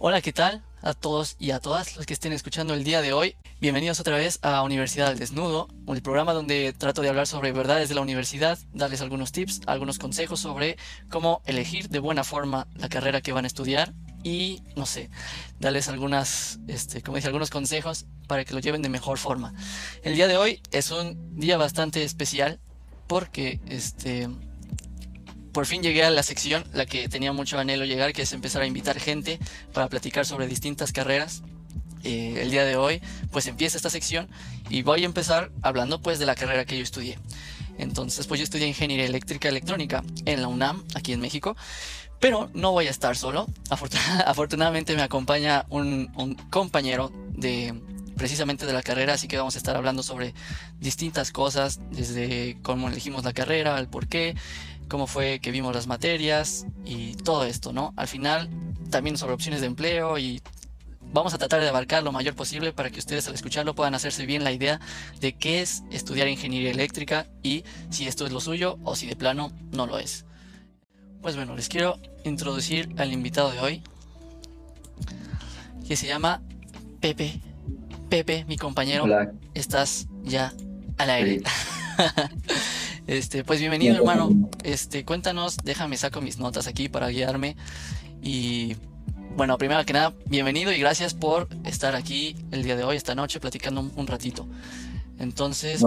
Hola, ¿qué tal? A todos y a todas los que estén escuchando el día de hoy. Bienvenidos otra vez a Universidad al Desnudo, el programa donde trato de hablar sobre verdades de la universidad, darles algunos tips, algunos consejos sobre cómo elegir de buena forma la carrera que van a estudiar y, no sé, darles este, como dije, algunos consejos para que lo lleven de mejor forma. El día de hoy es un día bastante especial porque, este, por fin llegué a la sección, la que tenía mucho anhelo llegar, que es empezar a invitar gente para platicar sobre distintas carreras. Eh, el día de hoy, pues empieza esta sección y voy a empezar hablando pues de la carrera que yo estudié. Entonces, pues yo estudié Ingeniería Eléctrica Electrónica en la UNAM, aquí en México. Pero no voy a estar solo. afortunadamente me acompaña un, compañero de precisamente de la carrera, así que vamos a estar hablando sobre distintas cosas, desde cómo elegimos la carrera, el por qué, cómo fue que vimos las materias y todo esto, ¿no? Al final, también sobre opciones de empleo y vamos a tratar de abarcar lo mayor posible para que ustedes al escucharlo puedan hacerse bien la idea de qué es estudiar ingeniería eléctrica y si esto es lo suyo o si de plano no lo es. Pues bueno, les quiero introducir al invitado de hoy, que se llama Pepe. Pepe, mi compañero, estás ya al aire. Este, pues bienvenido, hermano. Este, cuéntanos, déjame saco mis notas aquí para guiarme. Y bueno, primero que nada, bienvenido y gracias por estar aquí el día de hoy, esta noche, platicando un, ratito. Entonces,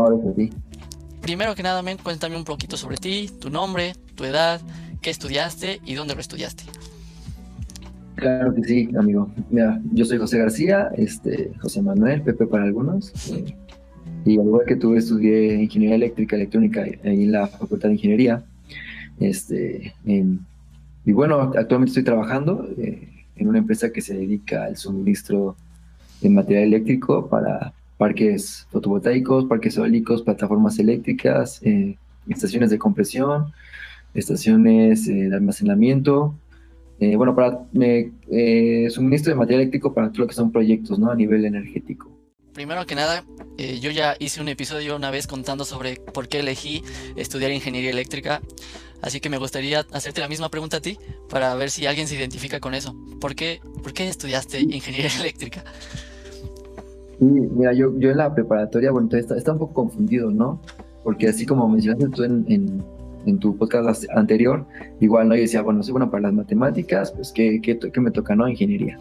primero que nada, cuéntame un poquito sobre ti, tu nombre, tu edad, qué estudiaste y dónde lo estudiaste. Claro que sí, amigo. Mira, yo soy José García, este, José Manuel, Pepe para algunos. Y al igual que tú, estudié ingeniería eléctrica, electrónica en la Facultad de Ingeniería. Este, y bueno, actualmente estoy trabajando eh, en una empresa que se dedica al suministro de material eléctrico para parques fotovoltaicos, parques eólicos, plataformas eléctricas, eh, estaciones de compresión, estaciones eh, de almacenamiento. bueno, para suministro de material eléctrico para todo lo que son proyectos ¿no? a nivel energético. Primero que nada, eh, yo ya hice un episodio una vez contando sobre por qué elegí estudiar ingeniería eléctrica, así que me gustaría hacerte la misma pregunta a ti para ver si alguien se identifica con eso. ¿Por qué, por qué estudiaste ingeniería eléctrica? Sí, mira, yo, yo en la preparatoria, bueno, está, está un poco confundido, ¿no? Porque así como mencionaste tú en, en, tu podcast anterior, igual no yo decía, bueno, soy bueno para las matemáticas, pues ¿qué, qué, qué me toca, no? Ingeniería.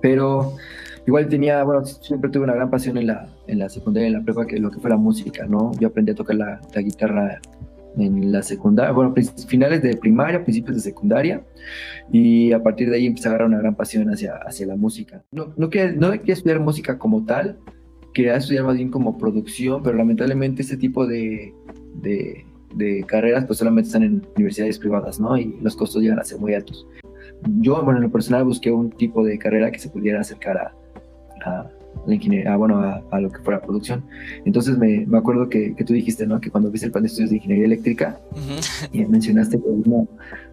Pero igual tenía, bueno, siempre tuve una gran pasión en la, en la secundaria, en la prepa, que lo que fue la música, ¿no? Yo aprendí a tocar la, guitarra en la secundaria, bueno, finales de primaria, principios de secundaria, y a partir de ahí empecé a agarrar una gran pasión hacia, hacia la música. No, no, quería, no quería estudiar música como tal, quería estudiar más bien como producción, pero lamentablemente este tipo de, de, de carreras pues solamente están en universidades privadas, ¿no? Y los costos llegan a ser muy altos. Yo, bueno, en lo personal busqué un tipo de carrera que se pudiera acercar a, a la ingeniería, bueno, a, lo que fuera producción. Entonces me, me acuerdo que, que, tú dijiste, ¿no? Que cuando viste el plan de estudios de ingeniería eléctrica, y mencionaste que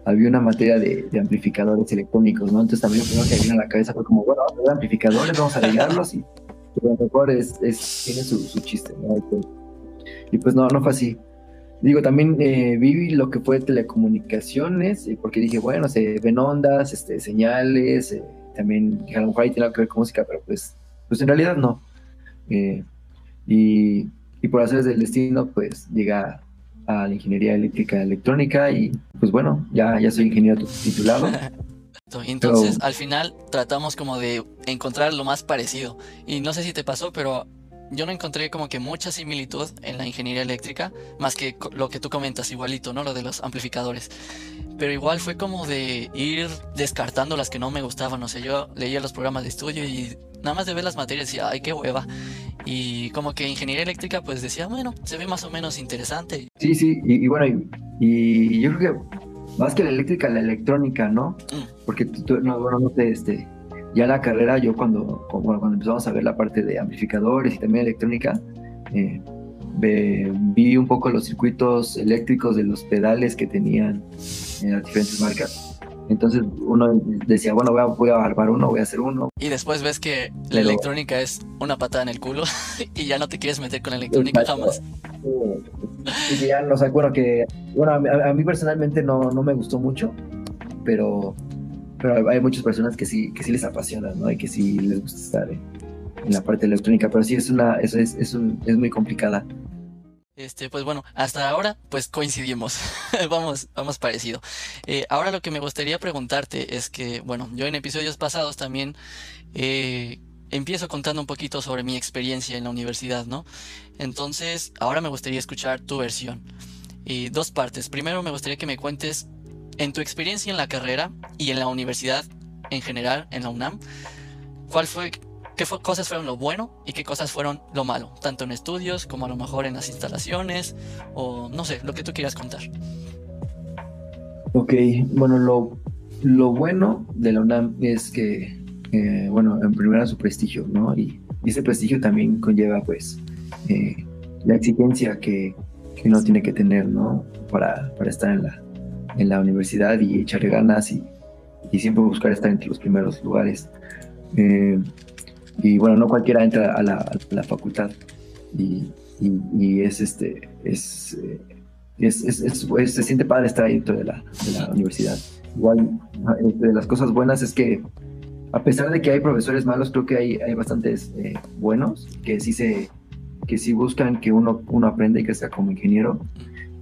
había una, materia de, de, amplificadores electrónicos, ¿no? Entonces también lo primero que vino a la cabeza fue como, bueno, vamos a amplificadores, vamos a arreglarlos y a lo mejor es, es, tiene su, su chiste, ¿no? Y pues no, no fue así. Digo, también eh, vi lo que fue telecomunicaciones, porque dije, bueno, se ven ondas, este, señales, eh, también a lo mejor ahí tiene algo que ver con música, pero pues, pues en realidad no. Eh, y, y, por hacer del destino, pues llega a la ingeniería eléctrica electrónica y pues bueno, ya, ya soy ingeniero titulado. Entonces, al final tratamos como de encontrar lo más parecido. Y no sé si te pasó, pero yo no encontré como que mucha similitud en la ingeniería eléctrica, más que lo que tú comentas igualito, ¿no? Lo de los amplificadores. Pero igual fue como de ir descartando las que no me gustaban, o sea, yo leía los programas de estudio y nada más de ver las materias decía, ay, qué hueva. Y como que ingeniería eléctrica, pues decía, bueno, se ve más o menos interesante. Sí, sí, y, bueno, y, yo creo que más que la eléctrica, la electrónica, ¿no? Mm. Porque tú, no, bueno, no sé, este, ya la carrera, yo cuando, cuando empezamos a ver la parte de amplificadores y también electrónica, eh, vi un poco los circuitos eléctricos de los pedales que tenían en las diferentes marcas. Entonces uno decía, bueno, voy a, voy a armar uno, voy a hacer uno. Y después ves que la electrónica es una patada en el culo y ya no te quieres meter con la electrónica jamás. Y ya no sé, bueno, que, bueno, a, mí personalmente no, no me gustó mucho, pero pero hay muchas personas que sí, que sí les apasiona, ¿no? Y que sí les gusta estar en, la parte electrónica, pero sí es una, eso es, es, es muy complicada. Este, pues bueno, hasta ahora pues coincidimos, vamos, vamos parecido. Eh, ahora lo que me gustaría preguntarte es que, bueno, yo en episodios pasados también eh, empiezo contando un poquito sobre mi experiencia en la universidad, ¿no? Entonces, ahora me gustaría escuchar tu versión. Y dos partes. Primero me gustaría que me cuentes en tu experiencia en la carrera y en la universidad en general, en la UNAM, ¿cuál fue qué cosas fueron lo bueno y qué cosas fueron lo malo, tanto en estudios como a lo mejor en las instalaciones o no sé, lo que tú quieras contar. Ok, bueno, lo, lo bueno de la UNAM es que, eh, bueno, en primera su prestigio, ¿no? Y, ese prestigio también conlleva, pues, eh, la exigencia que, que, uno tiene que tener, ¿no? Para, para estar en la, en la universidad y echarle ganas y, y siempre buscar estar entre los primeros lugares. Eh, y bueno, no cualquiera entra a la, facultad y, es este, es, se siente padre estar ahí dentro de la, universidad. Igual, de las cosas buenas es que a pesar de que hay profesores malos, creo que hay, hay bastantes eh, buenos que sí se que sí buscan que uno, uno aprenda y sea como ingeniero.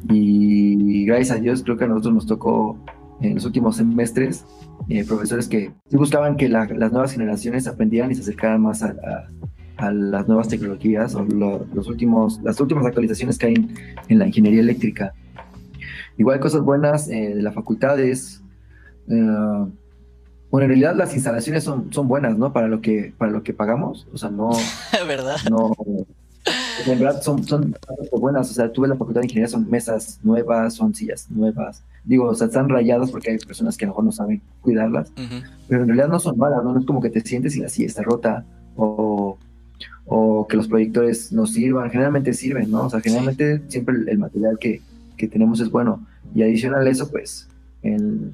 Y gracias a Dios creo que a nosotros nos tocó en los últimos semestres eh, profesores que buscaban que las nuevas generaciones aprendieran y se acercaran más a, las nuevas tecnologías o los últimos, las últimas actualizaciones que hay en, la ingeniería eléctrica. Igual cosas buenas eh, de la facultad es, eh, bueno, en realidad las instalaciones son, son buenas, ¿no? Para lo que, para lo que pagamos, o sea, no... ¿Verdad? No, en verdad son, son buenas. O sea, tuve la facultad de ingeniería, son mesas nuevas, son sillas nuevas. Digo, o sea, están rayadas porque hay personas que a lo mejor no saben cuidarlas, pero en realidad no son malas, ¿no? es como que te sientes y la silla está rota o, o que los proyectores no sirvan. Generalmente sirven, ¿no? O sea, generalmente siempre el, material que, que, tenemos es bueno. Y adicional a eso, pues,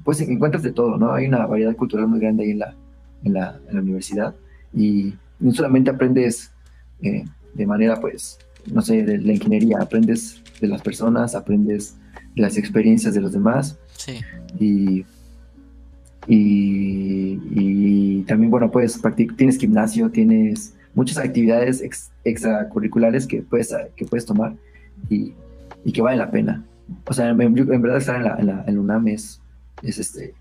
pues encuentras de todo, ¿no? Hay una variedad cultural muy grande ahí en la, en la, en la universidad y no solamente aprendes. Eh, de manera, pues, no sé, de la ingeniería, aprendes de las personas, aprendes de las experiencias de los demás. Sí. Y, y, también, bueno, pues, tienes gimnasio, tienes muchas actividades extracurriculares que puedes, que puedes tomar y, y que vale la pena. O sea, en, verdad estar en la, en la, en UNAM es, es, este,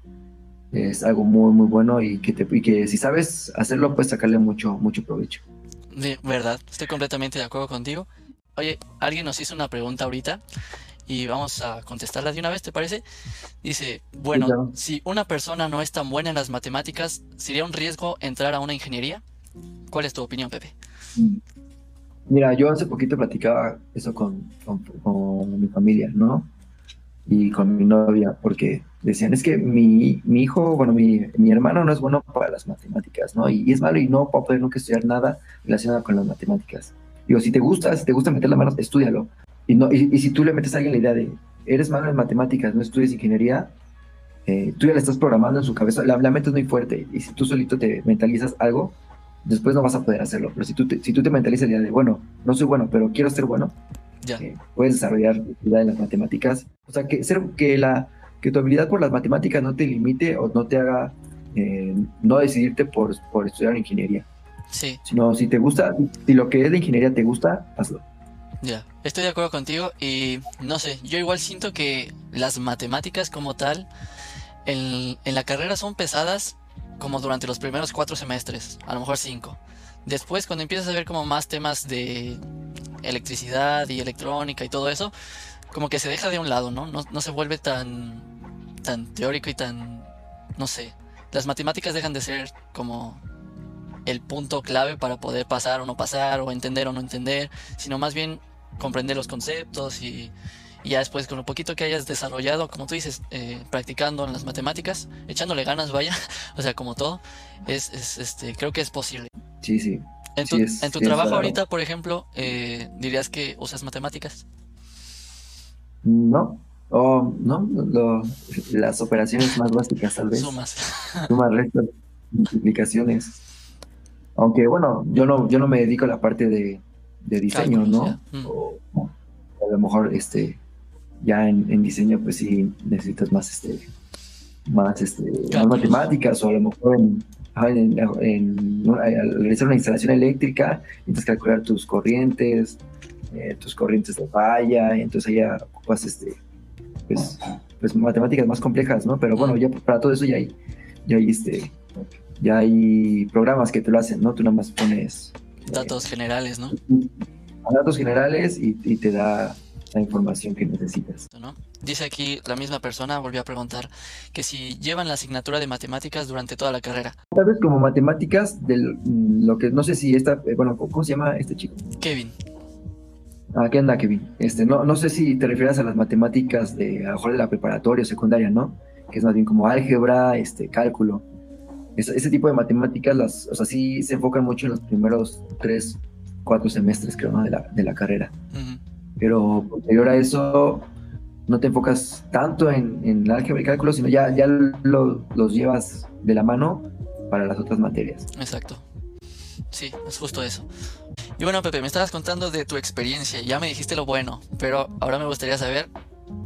es algo muy, muy bueno y que, te, y que si sabes hacerlo, puedes sacarle mucho, mucho provecho. De verdad, estoy completamente de acuerdo contigo. Oye, alguien nos hizo una pregunta ahorita y vamos a contestarla de una vez, ¿te parece? Dice, bueno, si una persona no es tan buena en las matemáticas, ¿sería un riesgo entrar a una ingeniería? ¿Cuál es tu opinión, Pepe? Mira, yo hace poquito platicaba eso con, con mi familia, ¿no? Y con mi novia, porque decían, es que mi, mi hijo, bueno, mi, mi, hermano no es bueno para las matemáticas, ¿no? Y, es malo y no va a poder nunca estudiar nada relacionado con las matemáticas. Digo, si te gusta, si te gusta meter la mano, estudialo. Y, no, y, si tú le metes a alguien la idea de, eres malo en matemáticas, no estudias ingeniería, eh, tú ya le estás programando en su cabeza, la, mente es muy fuerte, y si tú solito te mentalizas algo, después no vas a poder hacerlo. Pero si tú te, si tú te mentalizas la idea de, bueno, no soy bueno, pero quiero ser bueno, ya. Eh, puedes desarrollar idea en las matemáticas. O sea, que, ser, que la que tu habilidad por las matemáticas no te limite o no te haga eh, no decidirte por, por estudiar ingeniería. Sí. Sino si te gusta, si lo que es de ingeniería te gusta, hazlo. Ya, estoy de acuerdo contigo y no sé, yo igual siento que las matemáticas como tal en, en la carrera son pesadas como durante los primeros cuatro semestres, a lo mejor cinco. Después cuando empiezas a ver como más temas de electricidad y electrónica y todo eso, como que se deja de un lado, ¿no? No, se vuelve tan, tan teórico y tan, no sé, las matemáticas dejan de ser como el punto clave para poder pasar o no pasar, o entender o no entender, sino más bien comprender los conceptos y, ya después con lo poquito que hayas desarrollado, como tú dices, eh, practicando en las matemáticas, echándole ganas, vaya, o sea, como todo, es, es, este, creo que es posible. Sí, sí. En tu, en tu trabajo ahorita, por ejemplo, eh, dirías que usas matemáticas. No, o no, las operaciones más básicas tal vez. Sumas. Sumas, restas, multiplicaciones. Aunque bueno, yo no, yo no me dedico a la parte de, diseño, ¿no? Mm. O, a lo mejor este ya en, diseño pues sí necesitas más este más, este, más matemáticas o a lo mejor en, en, al realizar una instalación eléctrica, necesitas calcular tus corrientes, eh, tus corrientes de falla, entonces ya ocupas este, pues, pues matemáticas más complejas, ¿no? Pero bueno, ya para todo eso ya hay, ya hay este, ya hay programas que te lo hacen, ¿no? Tú nada más pones eh, datos generales, ¿no? Datos generales y, y te da la información que necesitas. ¿no? Dice aquí la misma persona, volvió a preguntar, que si llevan la asignatura de matemáticas durante toda la carrera. Tal vez como matemáticas, de lo que no sé si esta, eh, bueno, ¿cómo se llama este chico? Kevin. Ah, ¿qué anda, Kevin? Este, no, no sé si te refieres a las matemáticas de, a lo mejor de la preparatoria o secundaria, ¿no? Que es más bien como álgebra, este, cálculo. ese tipo de matemáticas, las, o sea, sí se enfocan mucho en los primeros tres, cuatro semestres, creo, ¿no? de, la, de la carrera. Pero posterior a eso, no te enfocas tanto en, en álgebra y cálculo, sino ya, ya los llevas de la mano para las otras materias. Exacto. Sí, es justo eso. Y bueno, Pepe, me estabas contando de tu experiencia. Ya me dijiste lo bueno, pero ahora me gustaría saber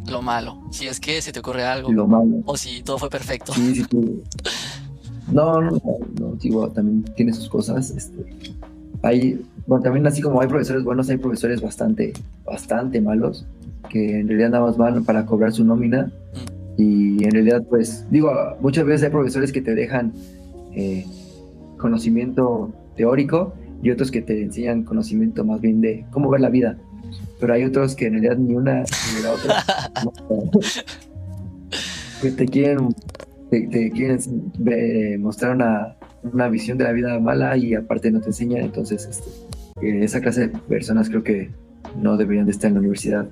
lo malo. Si es que se te ocurre algo. Lo malo. O si todo fue perfecto. Sí, sí, sí. No, no, no, digo, también tiene sus cosas. Este, hay, bueno, también así como hay profesores buenos, hay profesores bastante, bastante malos, que en realidad nada más van para cobrar su nómina. Mm. Y en realidad, pues, digo, muchas veces hay profesores que te dejan eh, conocimiento teórico y otros que te enseñan conocimiento más bien de cómo ver la vida. Pero hay otros que en realidad ni una ni la otra. que te quieren, te, quieren mostrar una, una, visión de la vida mala y aparte no te enseñan. Entonces, este, esa clase de personas creo que no deberían de estar en la universidad.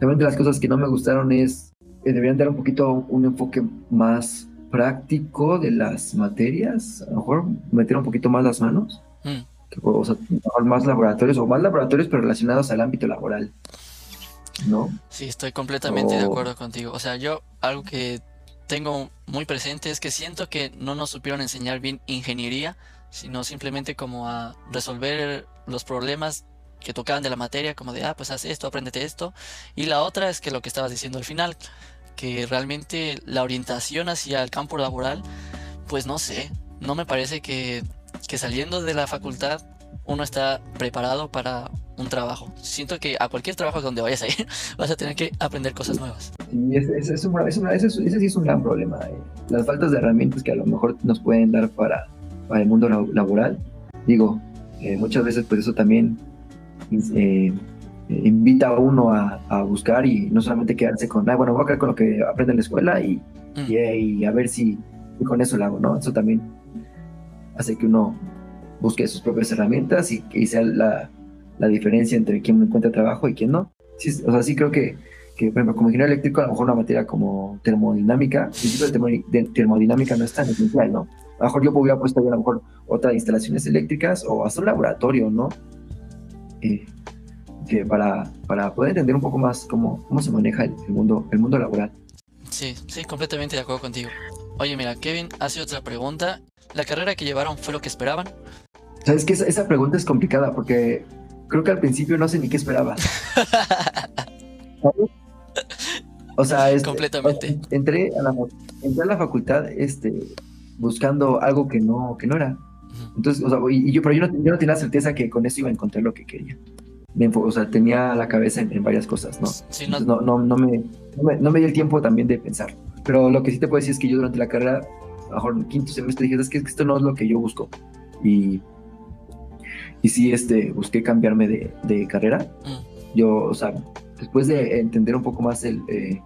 También de las cosas que no me gustaron es que deberían dar un poquito un enfoque más práctico de las materias, a lo mejor meter un poquito más las manos Mm. O sea, más laboratorios o más laboratorios pero relacionados al ámbito laboral. ¿No? Sí, estoy completamente de acuerdo contigo. O sea, yo algo que tengo muy presente es que siento que no nos supieron enseñar bien ingeniería, sino simplemente como a resolver los problemas que tocaban de la materia, como de, ah, pues haz esto, apréndete esto. Y la otra es que lo que estabas diciendo al final, que realmente la orientación hacia el campo laboral, pues no sé, no me parece que que saliendo de la facultad uno está preparado para un trabajo. Siento que a cualquier trabajo donde vayas a ir vas a tener que aprender cosas nuevas. Sí, ese, ese, sí es un gran problema. Eh. Las faltas de herramientas que a lo mejor nos pueden dar para, para el mundo laboral. Digo, eh, muchas veces pues eso también eh, invita a uno a, buscar y no solamente quedarse con, ah, bueno, voy a quedar con lo que aprende en la escuela y, mm. y, a ver si con eso lo hago, ¿no? Eso también hace que uno busque sus propias herramientas y que sea la, la diferencia entre quien encuentra trabajo y quien no. o sea, sí creo que, que, por ejemplo, como ingeniero eléctrico, a lo mejor una materia como termodinámica, el principio de termodinámica no es tan esencial, ¿no? A lo mejor yo hubiera puesto a lo mejor otras instalaciones eléctricas o hasta un laboratorio, ¿no? Eh, que para, para poder entender un poco más cómo, cómo se maneja el, mundo, el mundo laboral. Sí, sí, completamente de acuerdo contigo. Oye, mira, Kevin hace otra pregunta ¿La carrera que llevaron fue lo que esperaban? Sabes que esa, pregunta es complicada porque creo que al principio no sé ni qué esperaba. o sea, es, completamente. entré a la entré a la facultad este buscando algo que no que no era. Entonces, o sea, y, yo pero yo no, yo no, tenía certeza que con eso iba a encontrar lo que quería. o sea, tenía la cabeza en, varias cosas, ¿no? no... no, no, me, no, me, dio el tiempo también de pensar. Pero lo que sí te puedo decir es que yo durante la carrera mejor en quinto semestre dije, es que esto no es lo que yo busco. Y, y sí, este, busqué cambiarme de, carrera. Mm. Yo, o sea, después de entender un poco más el, eh,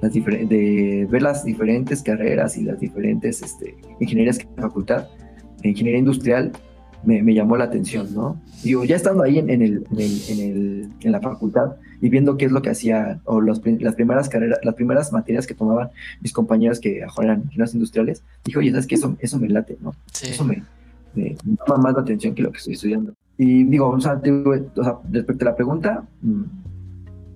las de ver las diferentes carreras y las diferentes este, ingenierías que hay en la facultad, ingeniería industrial, me, me, llamó la atención, ¿no? Digo, ya estando ahí en, el, en, el, en, el, en, la facultad y viendo qué es lo que hacía, o los, las primeras carreras, las primeras materias que tomaban mis compañeros que eran ingenieros industriales, dije, oye, ¿sabes qué? Eso, eso me late, ¿no? Eso me, me, llama más la atención que lo que estoy estudiando. Y digo, o sea, respecto a la pregunta, mm,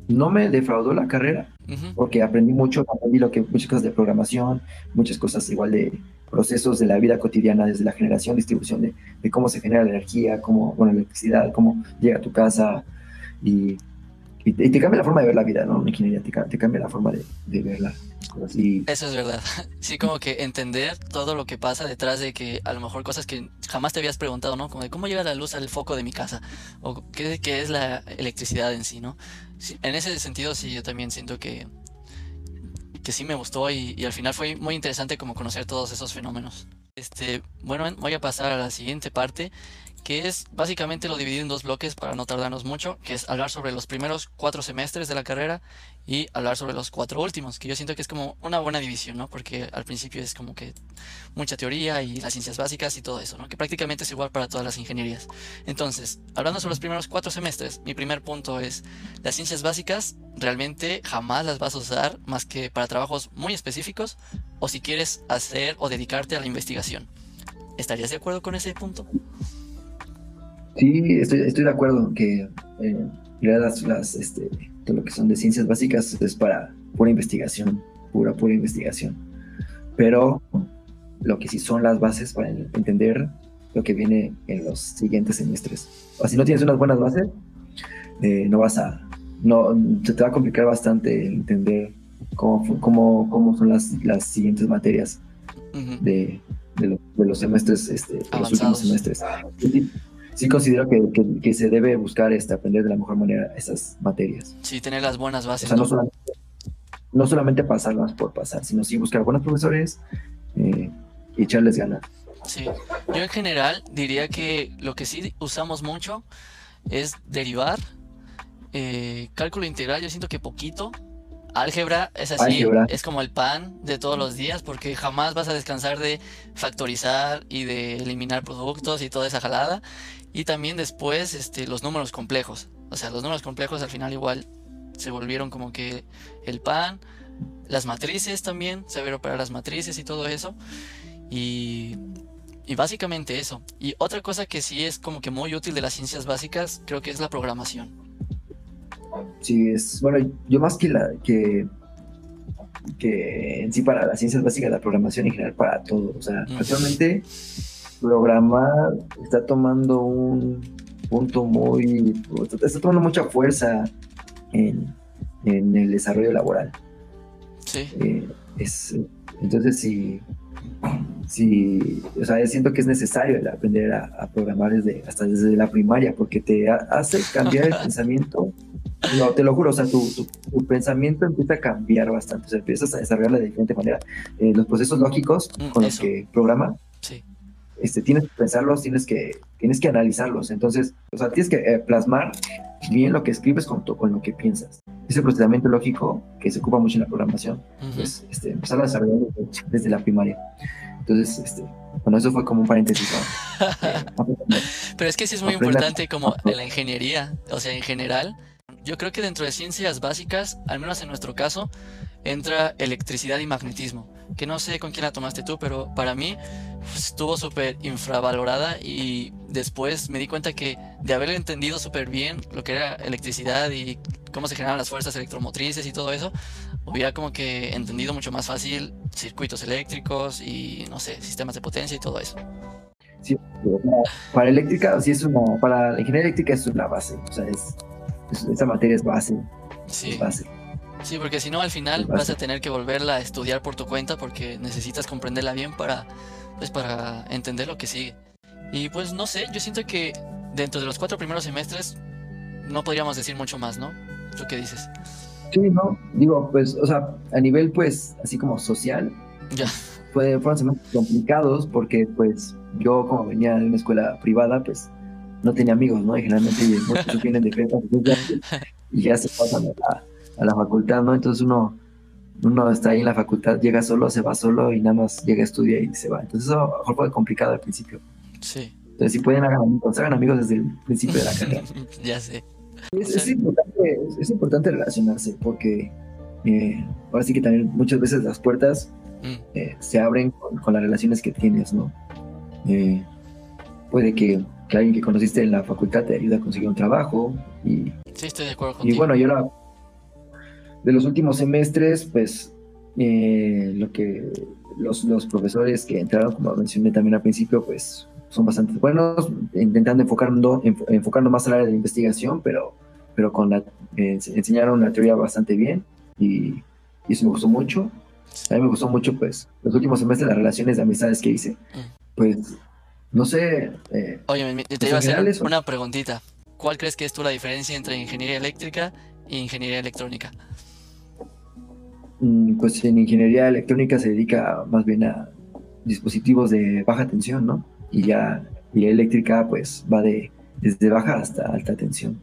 no me defraudó la carrera, porque aprendí mucho, aprendí lo que, muchas cosas de programación, muchas cosas igual de procesos de la vida cotidiana, desde la generación, distribución de, cómo se genera la energía, cómo, bueno, la electricidad, cómo llega a tu casa y y te, cambia la forma de ver la vida, ¿no? ingeniería te, cambia la forma de, verla. Eso es verdad. Sí, como que entender todo lo que pasa detrás de que a lo mejor cosas que jamás te habías preguntado, ¿no? Como de cómo llega la luz al foco de mi casa o qué, qué es la electricidad en sí, ¿no? en ese sentido sí, yo también siento que, que sí me gustó y, y al final fue muy interesante como conocer todos esos fenómenos. Este, bueno, voy a pasar a la siguiente parte que es básicamente lo dividido en dos bloques para no tardarnos mucho, que es hablar sobre los primeros cuatro semestres de la carrera y hablar sobre los cuatro últimos, que yo siento que es como una buena división, ¿no? Porque al principio es como que mucha teoría y las ciencias básicas y todo eso, ¿no? Que prácticamente es igual para todas las ingenierías. Entonces, hablando sobre los primeros cuatro semestres, mi primer punto es, las ciencias básicas realmente jamás las vas a usar más que para trabajos muy específicos o si quieres hacer o dedicarte a la investigación. ¿Estarías de acuerdo con ese punto? Sí, estoy, estoy de acuerdo que eh, las, las, este, todo lo que son de ciencias básicas es para pura investigación, pura, pura investigación. Pero lo que sí son las bases para entender lo que viene en los siguientes semestres. O si no tienes unas buenas bases, eh, no vas a, no, se te va a complicar bastante entender cómo, cómo, cómo son las, las siguientes materias de, de, los semestres, este, los últimos semestres sí considero que, que, se debe buscar este, aprender de la mejor manera esas materias. Sí, tener las buenas bases. no, solamente, pasarlas por pasar, sino sí buscar buenos profesores eh, y echarles ganas. Sí, yo en general diría que lo que sí usamos mucho es derivar, eh, cálculo integral, yo siento que poquito, Álgebra es así, es como el pan de todos los días porque jamás vas a descansar de factorizar y de eliminar productos y toda esa jalada. Y también después este, los números complejos. O sea, los números complejos al final igual se volvieron como que el pan, las matrices también, saber operar las matrices y todo eso. Y, y básicamente eso. Y otra cosa que sí es como que muy útil de las ciencias básicas, creo que es la programación. Sí, es, bueno, yo más que la, que, que en sí para las ciencias básicas, la programación en general para todo. O sea, actualmente programar está tomando un punto muy, está tomando mucha fuerza en, el desarrollo laboral. Sí. Eh, es, entonces, sí, sí, o sea, siento que es necesario aprender a, programar desde, hasta desde la primaria, porque te hace cambiar el pensamiento. No, te lo juro, o sea, tu, tu, pensamiento empieza a cambiar bastante, o sea, empiezas a desarrollarlo de diferente manera. Eh, los procesos lógicos con los que programa sí este, tienes que pensarlos, tienes que, tienes que analizarlos. Entonces, o sea, tienes que eh, plasmar bien lo que escribes con, con lo que piensas. Ese procesamiento lógico que se ocupa mucho en la programación, pues este, empezar a desarrollar desde, la primaria. Entonces, este, bueno, eso fue como un paréntesis. Pero es que sí es muy importante como en la ingeniería, o sea, en general. Yo creo que dentro de ciencias básicas, al menos en nuestro caso, entra electricidad y magnetismo, que no sé con quién la tomaste tú, pero para mí pues, estuvo súper infravalorada y después me di cuenta que de haber entendido súper bien lo que era electricidad y cómo se generan las fuerzas electromotrices y todo eso, hubiera como que entendido mucho más fácil circuitos eléctricos y no sé, sistemas de potencia y todo eso. Sí, para eléctrica, sí es una, para la ingeniería eléctrica es una base, o sea, es, esa materia es base. Sí. Es base. Sí, porque si no al final vas a tener que volverla a estudiar por tu cuenta porque necesitas comprenderla bien para, pues, para entender lo que sigue. Y pues no sé, yo siento que dentro de los cuatro primeros semestres no podríamos decir mucho más, ¿no? ¿Tú qué dices? Sí, no, digo, pues, o sea, a nivel, pues, así como social, ya. Fue, fueron semestres complicados porque, pues, yo como venía de una escuela privada, pues, no tenía amigos, ¿no? Y generalmente muchos vienen de prepa y ya se pasan a a la facultad, ¿no? Entonces uno, uno está ahí en la facultad, llega solo, se va solo y nada más llega, a estudiar y se va. Entonces eso a lo mejor fue complicado al principio. Sí. Entonces si pueden hagan amigos, hagan amigos desde el principio de la carrera. ya sé. Es, importante, es, importante relacionarse porque eh, ahora sí que también muchas veces las puertas mm. eh, se abren con, las relaciones que tienes, ¿no? Eh, puede que, que, alguien que conociste en la facultad te ayude a conseguir un trabajo y... Sí, estoy de acuerdo contigo. Y bueno, yo la de los últimos semestres, pues eh, lo que los, los, profesores que entraron, como mencioné también al principio, pues son bastante buenos, intentando enfocando, enfocando más al área de investigación, pero, pero con la enseñaron la teoría bastante bien y, y, eso me gustó mucho. A mí me gustó mucho, pues, los últimos semestres las relaciones de amistades que hice. Mm. Pues, no sé. Eh, Oye, te iba a hacer una preguntita. ¿Cuál crees que es tú la diferencia entre ingeniería eléctrica e ingeniería electrónica? Mm, pues en ingeniería electrónica se dedica más bien a dispositivos de baja tensión, ¿no? Y ya y eléctrica pues va de desde baja hasta alta tensión.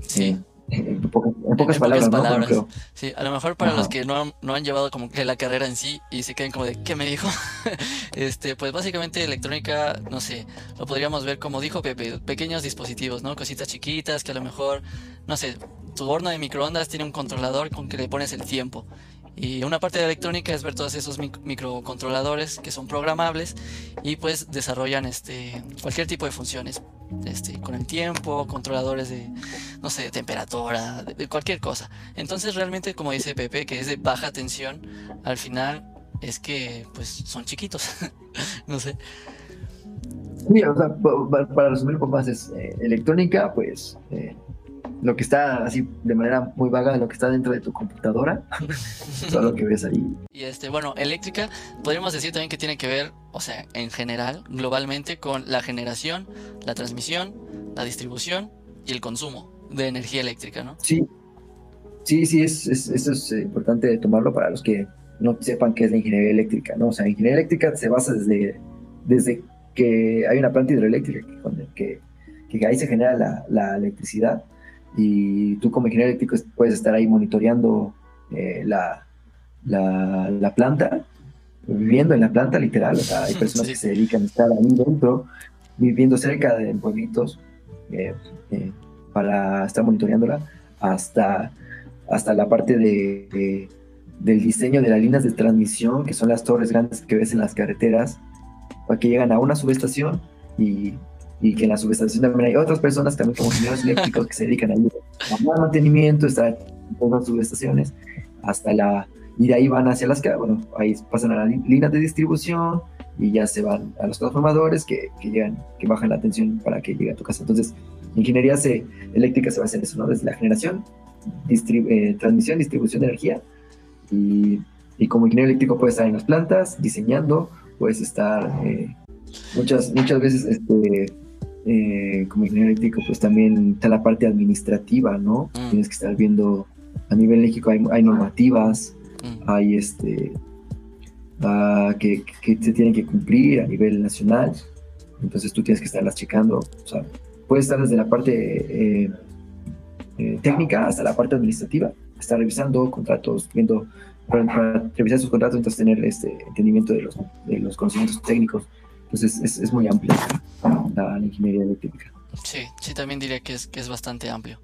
Sí. Eh, en, pocas, palabras, ¿no? Sí, a lo mejor para los que no han, no han llevado como que la carrera en sí y se queden como de ¿qué me dijo? este, pues básicamente electrónica, no sé, lo podríamos ver como dijo Pepe, pequeños dispositivos, ¿no? Cositas chiquitas que a lo mejor, no sé, tu horno de microondas tiene un controlador con que le pones el tiempo y una parte de electrónica es ver todos esos microcontroladores que son programables y pues desarrollan este, cualquier tipo de funciones este, con el tiempo, controladores de, no sé, de temperatura, de, cualquier cosa. Entonces realmente, como dice Pepe, que es de baja tensión, al final es que pues son chiquitos, no sé. Sí, o sea, para resumir un más, eh, electrónica, pues eh, lo que está así de manera muy vaga, lo que está dentro de tu computadora, todo lo que ves ahí. Y este, bueno, eléctrica, podríamos decir también que tiene que ver, o sea, en general, globalmente, con la generación, la transmisión, la distribución y el consumo de energía eléctrica, ¿no? Sí, sí, sí, es, eso es eh, importante tomarlo para los que no sepan qué es la ingeniería eléctrica, ¿no? O sea, la ingeniería eléctrica se basa desde, desde que hay una planta hidroeléctrica, que, que, ahí se genera la, la electricidad y tú como ingeniero eléctrico puedes estar ahí monitoreando eh, la, la, planta, viviendo en la planta literal, o sea, hay personas que se dedican a estar ahí dentro, viviendo cerca de pueblitos eh, eh, para estar monitoreándola, hasta, hasta la parte de, del diseño de las líneas de transmisión, que son las torres grandes que ves en las carreteras, para que llegan a una subestación y y que en la subestación también hay otras personas, también como ingenieros eléctricos, que se dedican a al mantenimiento, estar en las subestaciones, hasta la, y de ahí van hacia las que, bueno, ahí pasan a la línea de distribución y ya se van a los transformadores que, que llegan, que bajan la tensión para que llegue a tu casa. Entonces, ingeniería se, eléctrica se va a hacer eso, ¿no? Desde la generación, eh, transmisión, distribución de energía y, y, como ingeniero eléctrico puedes estar en las plantas diseñando, puedes estar eh, muchas, muchas veces este, eh, como ingeniero eléctrico, pues también está la parte administrativa, ¿no? Mm. Tienes que estar viendo, a nivel México hay, normativas, mm. hay este, ah, que, se tienen que cumplir a nivel nacional, entonces tú tienes que estarlas checando, o sea, puedes estar desde la parte eh, eh, técnica hasta la parte administrativa, estar revisando contratos, viendo, para, revisar esos contratos, entonces tener este entendimiento de los, de los conocimientos técnicos pues es, muy amplio la, ingeniería eléctrica. Sí, sí, también diría que es, que es bastante amplio.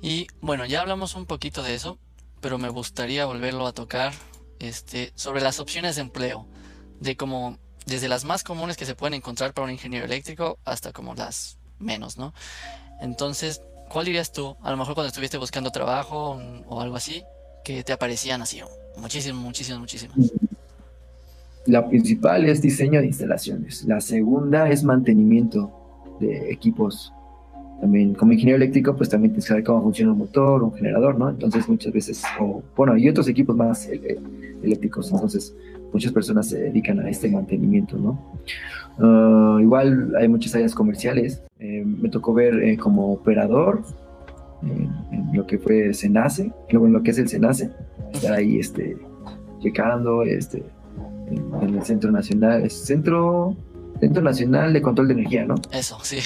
Y bueno, ya hablamos un poquito de eso, pero me gustaría volverlo a tocar este, sobre las opciones de empleo, de como desde las más comunes que se pueden encontrar para un ingeniero eléctrico hasta como las menos, ¿no? Entonces, ¿cuál dirías tú, a lo mejor cuando estuviste buscando trabajo o algo así, que te aparecían así? Muchísimo, muchísimo, muchísimo. La principal es diseño de instalaciones. La segunda es mantenimiento de equipos. También como ingeniero eléctrico, pues también tienes que saber cómo funciona un motor, un generador, ¿no? Entonces muchas veces, o, bueno, y otros equipos más eh, eh, eléctricos. Entonces muchas personas se dedican a este mantenimiento, ¿no? Ah, igual hay muchas áreas comerciales. Eh, me tocó ver como operador en, lo que fue Senace, luego en lo que es el Senace, estar ahí este, checando, este, en el Centro Nacional, es Centro, Centro Nacional de Control de Energía, ¿no? Eso, sí.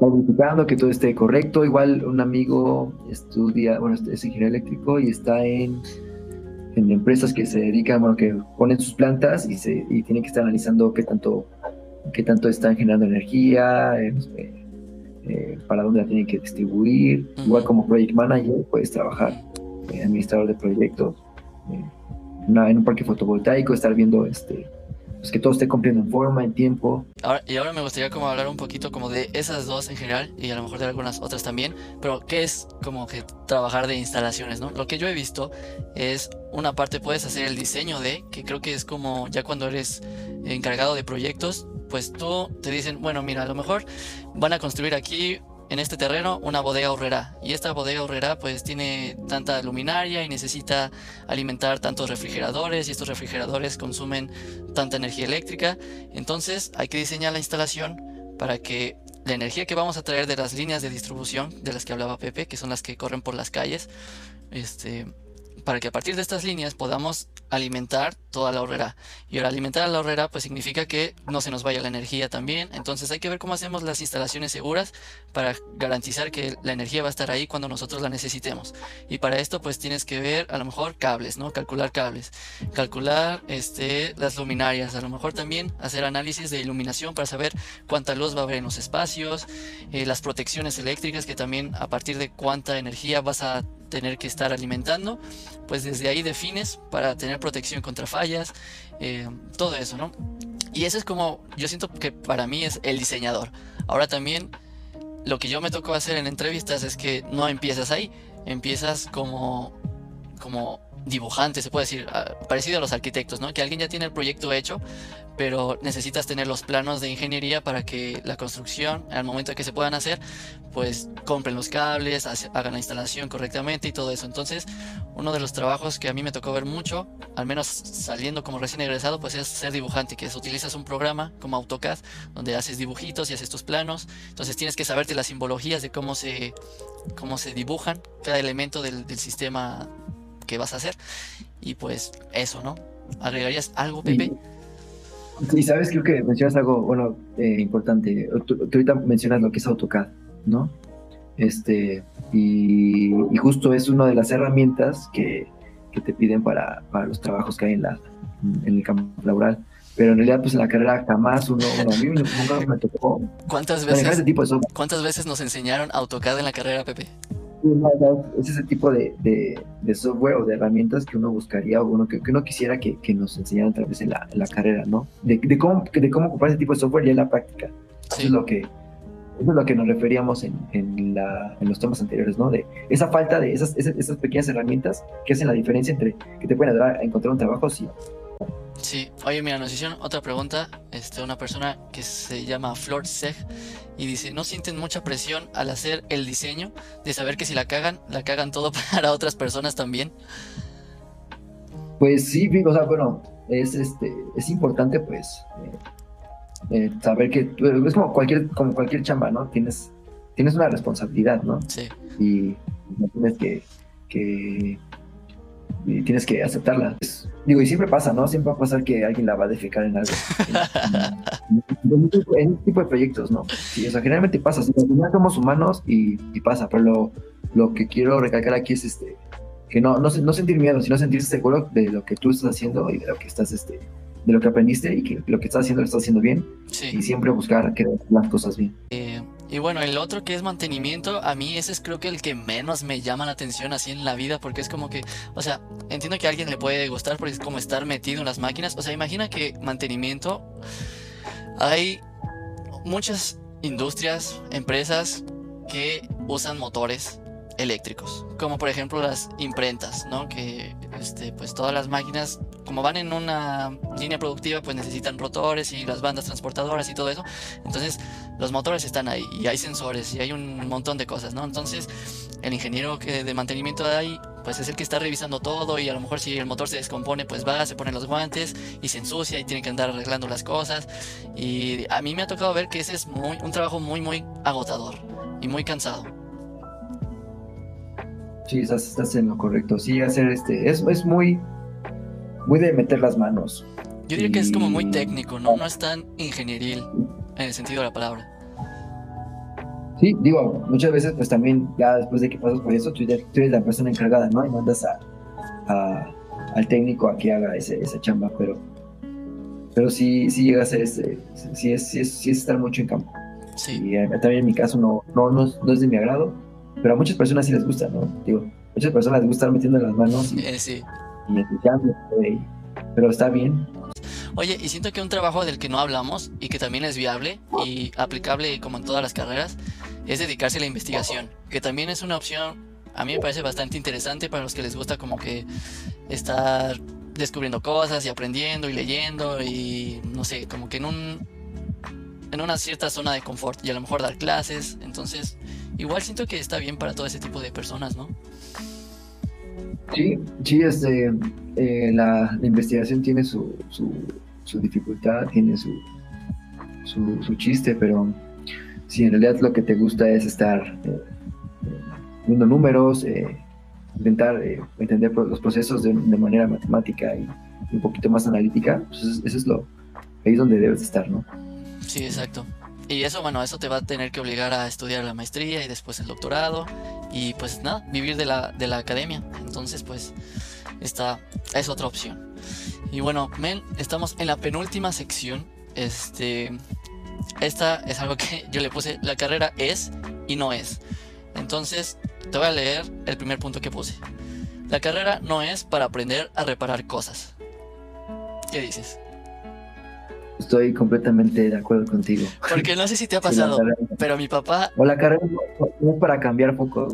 verificando que todo esté correcto. Igual un amigo estudia, bueno, es ingeniero eléctrico y está en, en empresas que se dedican, bueno, que ponen sus plantas y, se, y tienen que estar analizando qué tanto, qué tanto están generando energía, eh, eh, para dónde la tienen que distribuir. Igual como project manager puedes trabajar, eh, administrador de proyectos en un parque fotovoltaico, estar viendo este, pues que todo esté cumpliendo en forma, en tiempo. Ahora, y ahora me gustaría como hablar un poquito como de esas dos en general y a lo mejor de algunas otras también, pero ¿qué es como que trabajar de instalaciones, no? Lo que yo he visto es una parte puedes hacer el diseño de, que creo que es como ya cuando eres encargado de proyectos, pues tú te dicen, bueno, mira, a lo mejor van a construir aquí en este terreno una bodega horrera y esta bodega horrera pues tiene tanta luminaria y necesita alimentar tantos refrigeradores y estos refrigeradores consumen tanta energía eléctrica. Entonces hay que diseñar la instalación para que la energía que vamos a traer de las líneas de distribución de las que hablaba Pepe que son las que corren por las calles este para que a partir de estas líneas podamos alimentar toda la horrera. Y ahora alimentar a la horrera pues significa que no se nos vaya la energía también. Entonces hay que ver cómo hacemos las instalaciones seguras para garantizar que la energía va a estar ahí cuando nosotros la necesitemos. Y para esto pues tienes que ver a lo mejor cables, ¿no? Calcular cables. Calcular este, las luminarias. A lo mejor también hacer análisis de iluminación para saber cuánta luz va a haber en los espacios. Eh, las protecciones eléctricas que también a partir de cuánta energía vas a tener que estar alimentando, pues desde ahí defines para tener protección contra fallas, eh, todo eso, ¿no? Y eso es como, yo siento que para mí es el diseñador. Ahora también, lo que yo me tocó hacer en entrevistas es que no empiezas ahí, empiezas como, como dibujante, se puede decir, ah, parecido a los arquitectos, ¿no? Que alguien ya tiene el proyecto hecho, pero necesitas tener los planos de ingeniería para que la construcción, al momento de que se puedan hacer, pues compren los cables, hagan la instalación correctamente y todo eso. Entonces, uno de los trabajos que a mí me tocó ver mucho, al menos saliendo como recién egresado, pues es ser dibujante, que es utilizas un programa como AutoCAD, donde haces dibujitos y haces tus planos. Entonces tienes que saberte las simbologías de cómo se, cómo se dibujan cada elemento del, del sistema que vas a hacer. Y pues eso, ¿no? ¿Agregarías algo, Pepe? Sí, sabes, creo que mencionas algo, bueno, eh, importante. Tú, ahorita mencionas lo que es AutoCAD, ¿no? Este, y, justo es una de las herramientas que, que te piden para, para, los trabajos que hay en, la, en el campo laboral. Pero en realidad, pues en la carrera jamás uno, a mí nunca me tocó. ¿Cuántas veces, ¿Cuántas veces nos enseñaron AutoCAD en la carrera, Pepe? Es ese tipo de, de, software o de herramientas que uno buscaría o uno, que, uno quisiera que, que, nos enseñaran otra vez en la, la carrera, ¿no? De, de, cómo, de cómo ocupar ese tipo de software ya en la práctica. Eso es lo que eso es lo que nos referíamos en, en, la, en, los temas anteriores, ¿no? De esa falta de esas, esas, esas, pequeñas herramientas que hacen la diferencia entre que te pueden ayudar a encontrar un trabajo, sí, Sí, oye, mira, nos hicieron otra pregunta, este, una persona que se llama Flor Seg y dice, ¿no sienten mucha presión al hacer el diseño de saber que si la cagan, la cagan todo para otras personas también? Pues sí, o sea, bueno, es, este, es importante pues eh, eh, saber que es como cualquier, como cualquier chamba, ¿no? Tienes, tienes una responsabilidad, ¿no? Sí. Y tienes que, que y tienes que aceptarla. digo, y siempre pasa, ¿no? Siempre va a pasar que alguien la va a defecar en algo. en, este tipo de proyectos, ¿no? Sí, o sea, generalmente pasa. al final somos humanos y, pasa, pero lo, lo, que quiero recalcar aquí es este que no, no, no sentir miedo, sino sentirse seguro de lo que tú estás haciendo y de lo que estás, este, de lo que aprendiste y que lo que estás haciendo lo estás haciendo bien. Y siempre buscar que las cosas bien. Eh, y bueno, el otro que es mantenimiento, a mí ese es creo que el que menos me llama la atención así en la vida, porque es como que, o sea, entiendo que a alguien le puede gustar porque es como estar metido en las máquinas. O sea, imagina que mantenimiento, hay muchas industrias, empresas que usan motores eléctricos, como por ejemplo las imprentas, ¿no? Que este, pues todas las máquinas, como van en una línea productiva, pues necesitan rotores y las bandas transportadoras y todo eso. Entonces, los motores están ahí y hay sensores y hay un montón de cosas, ¿no? Entonces, el ingeniero que de mantenimiento de ahí, pues es el que está revisando todo y a lo mejor si el motor se descompone, pues va, se pone los guantes y se ensucia y tiene que andar arreglando las cosas. Y a mí me ha tocado ver que ese es muy, un trabajo muy, muy agotador y muy cansado. Sí, estás, estás en lo correcto. Sí, hacer este. Es, es muy. Muy de meter las manos. Yo diría que es como muy técnico, ¿no? No es tan ingenieril en el sentido de la palabra. Sí, digo, muchas veces, pues también, ya después de que pasas por eso, tú, eres la persona encargada, ¿no? Y mandas a, al técnico a que haga ese, esa chamba, pero. Pero sí, sí llega a ser este. Sí es, sí es, sí es estar mucho en campo. Sí. Y eh, también en mi caso no, no, no, no es de mi agrado pero a muchas personas sí les gusta, ¿no? Digo, muchas personas les gusta estar metiendo las manos y, eh, sí. y pero está bien. Oye, y siento que un trabajo del que no hablamos y que también es viable y aplicable como en todas las carreras es dedicarse a la investigación, que también es una opción, a mí me parece bastante interesante para los que les gusta como que estar descubriendo cosas y aprendiendo y leyendo y no sé, como que en un en una cierta zona de confort y a lo mejor dar clases. Entonces, igual siento que está bien para todo ese tipo de personas, ¿no? Sí, sí, este, eh, la, investigación tiene su, su, dificultad, tiene su, su, chiste, pero si en realidad lo que te gusta es estar eh, viendo números, eh, intentar entender los procesos de, manera matemática y, un poquito más analítica, pues eso es lo, ahí es donde debes estar, ¿no? Sí, exacto. Y eso, bueno, eso te va a tener que obligar a estudiar la maestría y después el doctorado y pues nada, vivir de la, de la academia. Entonces, pues, esta es otra opción. Y bueno, men, estamos en la penúltima sección. Este, esta es algo que yo le puse, la carrera es y no es. Entonces, te voy a leer el primer punto que puse. La carrera no es para aprender a reparar cosas. ¿Qué dices? Estoy completamente de acuerdo contigo. Porque no sé si te ha pasado, pero mi papá... O la carrera es para cambiar poco.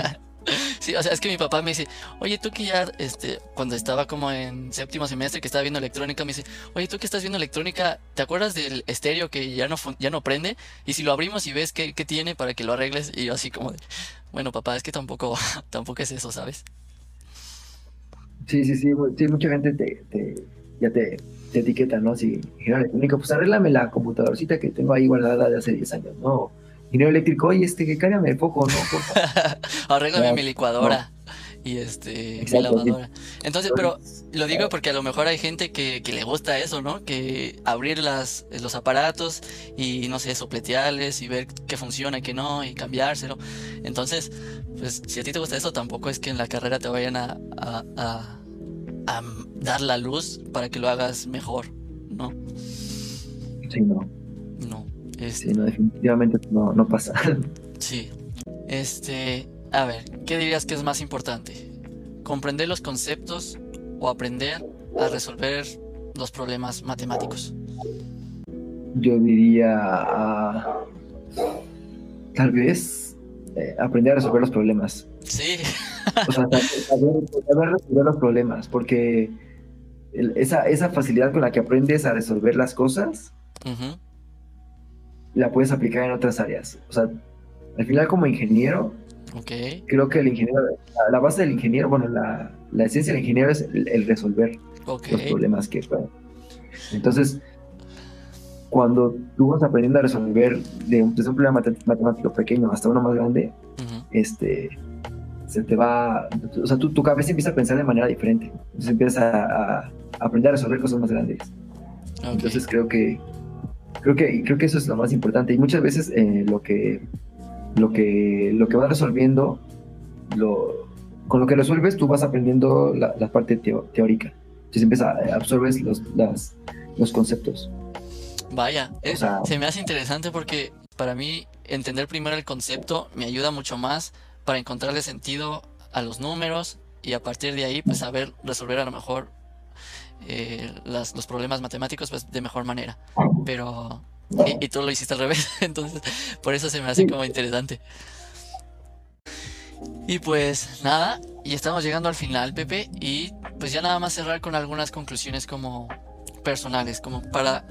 sí, o sea, es que mi papá me dice, oye, tú que ya, este, cuando estaba como en séptimo semestre que estaba viendo electrónica, me dice, oye, tú que estás viendo electrónica, ¿te acuerdas del estéreo que ya no, ya no prende? Y si lo abrimos y ves qué, tiene para que lo arregles, y yo así como de, bueno, papá, es que tampoco, tampoco es eso, ¿sabes? Sí, sí, sí, sí, mucha gente te ya te te etiqueta, ¿no? Si ingeniero electrónico, pues arréglame la computadorcita que tengo ahí guardada de hace 10 años, ¿no? Ingeniero eléctrico, oye, este, que cállame el foco, ¿no? Arréglame mi licuadora. Y este, mi lavadora. Entonces, pero lo digo porque a lo mejor hay gente que, que le gusta eso, ¿no? Que abrir las, los aparatos y, no sé, sopletearles y ver qué funciona y qué no y cambiárselo. Entonces, pues si a ti te gusta eso, tampoco es que en la carrera te vayan a, a a dar la luz para que lo hagas mejor, ¿no? Sí, no. No. Este... Sí, no, definitivamente no, no pasa. Sí. Este, a ver, ¿qué dirías que es más importante? ¿Comprender los conceptos o aprender a resolver los problemas matemáticos? Yo diría ah, tal vez eh, aprender a resolver los problemas. Sí. O sea, saber, resolver los problemas, porque esa, esa facilidad con la que aprendes a resolver las cosas, la puedes aplicar en otras áreas. O sea, al final como ingeniero, creo que el ingeniero, la, base del ingeniero, bueno, la, la esencia del ingeniero es el, resolver los problemas que Entonces, cuando tú vas aprendiendo a resolver de un, desde un problema matemático pequeño hasta uno más grande, este se te va, o sea, tu, tu cabeza empieza a pensar de manera diferente, entonces empiezas a, aprender a resolver cosas más grandes. Entonces creo que, creo que, creo que eso es lo más importante y muchas veces eh, lo que, lo que, lo que vas resolviendo, lo, con lo que resuelves tú vas aprendiendo la, parte teórica, entonces empiezas a absorbes los, las, los conceptos. Vaya, se me hace interesante porque para mí entender primero el concepto me ayuda mucho más para encontrarle sentido a los números y a partir de ahí pues saber resolver a lo mejor eh, los problemas matemáticos pues de mejor manera. Pero... Y, tú lo hiciste al revés, entonces por eso se me hace como interesante. Y pues nada, y estamos llegando al final, Pepe, y pues ya nada más cerrar con algunas conclusiones como personales, como para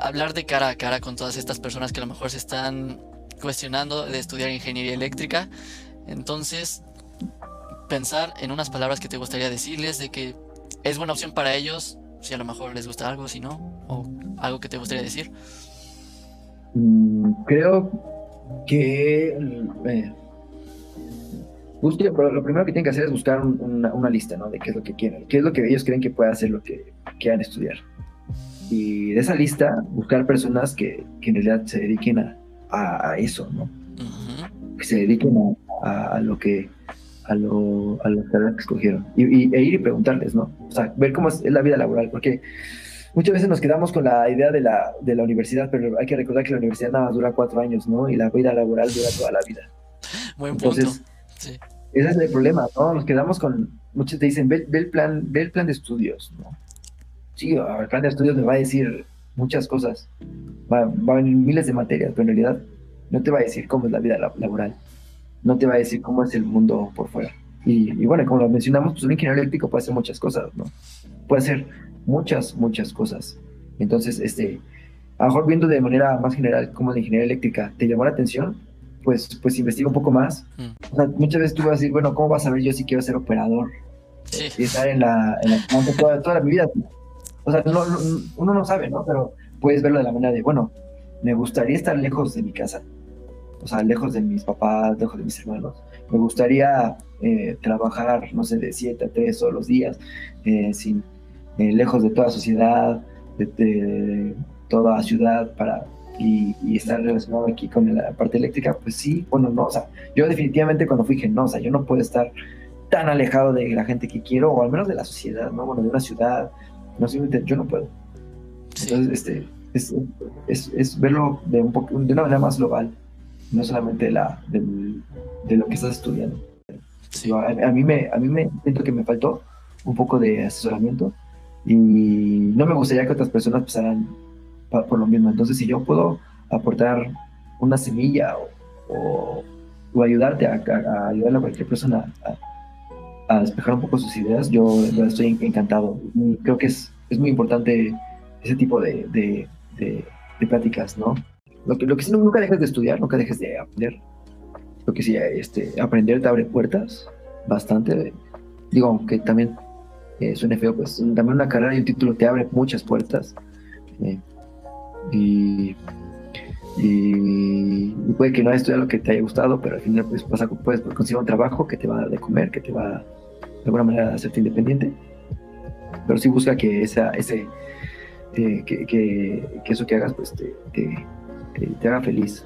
hablar de cara a cara con todas estas personas que a lo mejor se están cuestionando de estudiar ingeniería eléctrica entonces, pensar en unas palabras que te gustaría decirles de que es buena opción para ellos, si a lo mejor les gusta algo, si no, o algo que te gustaría decir. Mm, creo que eh, lo primero que tienen que hacer es buscar una, lista, ¿no? De qué es lo que quieren, qué es lo que ellos creen que puede hacer lo que quieran estudiar. Y de esa lista, buscar personas que, en realidad se dediquen a, eso, ¿no? Que se dediquen a, a, lo que a, lo, a las que escogieron y, e ir y preguntarles, ¿no? O sea, ver cómo es la vida laboral, porque muchas veces nos quedamos con la idea de la, de la universidad, pero hay que recordar que la universidad nada más dura cuatro años, ¿no? Y la vida laboral dura toda la vida. Buen punto. Entonces, sí. ese es el problema, ¿no? Nos quedamos con, muchos te dicen, ve, el, plan, ve el plan de estudios, ¿no? Sí, el plan de estudios me va a decir muchas cosas, va, va a venir miles de materias, pero en realidad no te va a decir cómo es la vida laboral no te va a decir cómo es el mundo por fuera. Y, bueno, como lo mencionamos, pues un ingeniero eléctrico puede hacer muchas cosas, ¿no? Puede hacer muchas, muchas cosas. Entonces, este, a lo mejor viendo de manera más general como la ingeniería eléctrica te llamó la atención, pues, pues investiga un poco más. Mm. O sea, muchas veces tú vas a decir, bueno, ¿cómo vas a ver yo si quiero ser operador? Y estar en la, en la toda, toda mi vida. O sea, uno no sabe, ¿no? Pero puedes verlo de la manera de, bueno, me gustaría estar lejos de mi casa. O sea, lejos de mis papás, lejos de mis hermanos. Me gustaría eh, trabajar, no sé, de 7 a 3 todos los días, eh, sin, eh, lejos de toda sociedad, de, toda ciudad, para y, estar relacionado aquí con la parte eléctrica, pues sí, bueno, no, o sea, yo definitivamente cuando fui dije, no, o sea, yo no puedo estar tan alejado de la gente que quiero, o al menos de la sociedad, ¿no? Bueno, de una ciudad, no simplemente yo no puedo. Entonces, este, es, es, es, verlo de, un de una manera más global, no solamente la, de lo que estás estudiando. A, mí me, a mí me siento que me faltó un poco de asesoramiento y no me gustaría que otras personas pasaran por lo mismo. Entonces, si yo puedo aportar una semilla o, o, ayudarte a, a, ayudar a cualquier persona a, despejar un poco sus ideas, yo estoy encantado. Creo que es, es muy importante ese tipo de, de, de, pláticas, ¿no? Lo que, lo que sí, nunca dejes de estudiar, nunca dejes de aprender. Lo que sí, este, aprender te abre puertas bastante. Digo, aunque también eh, suene feo, pues también una carrera y un título te abre muchas puertas. Eh, y, puede que no estudiar lo que te haya gustado, pero al final pues, vas a, puedes conseguir un trabajo que te va a dar de comer, que te va de alguna manera a hacerte independiente. Pero sí busca que esa, ese, eh, que, eso que hagas pues te, haga feliz.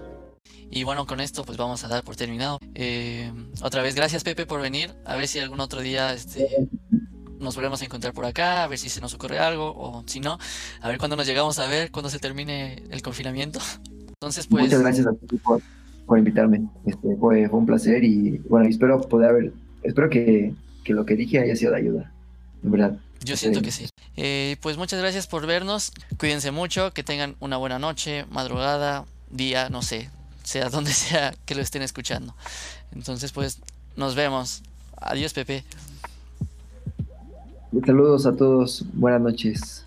Y bueno, con esto pues vamos a dar por terminado. Eh, otra vez, gracias Pepe por venir. A ver si algún otro día este, nos volvemos a encontrar por acá, a ver si se nos ocurre algo, o si no, a ver cuándo nos llegamos a ver, cuando se termine el confinamiento. Entonces, pues... Muchas gracias a ti por, invitarme. Este, fue, un placer y bueno, espero poder haber, espero que, que lo que dije haya sido de ayuda, en verdad. Yo siento que sí. Eh, pues muchas gracias por vernos. Cuídense mucho, que tengan una buena noche, madrugada, día, no sé, sea donde sea que lo estén escuchando. Entonces, pues nos vemos. Adiós, Pepe. Saludos a todos. Buenas noches.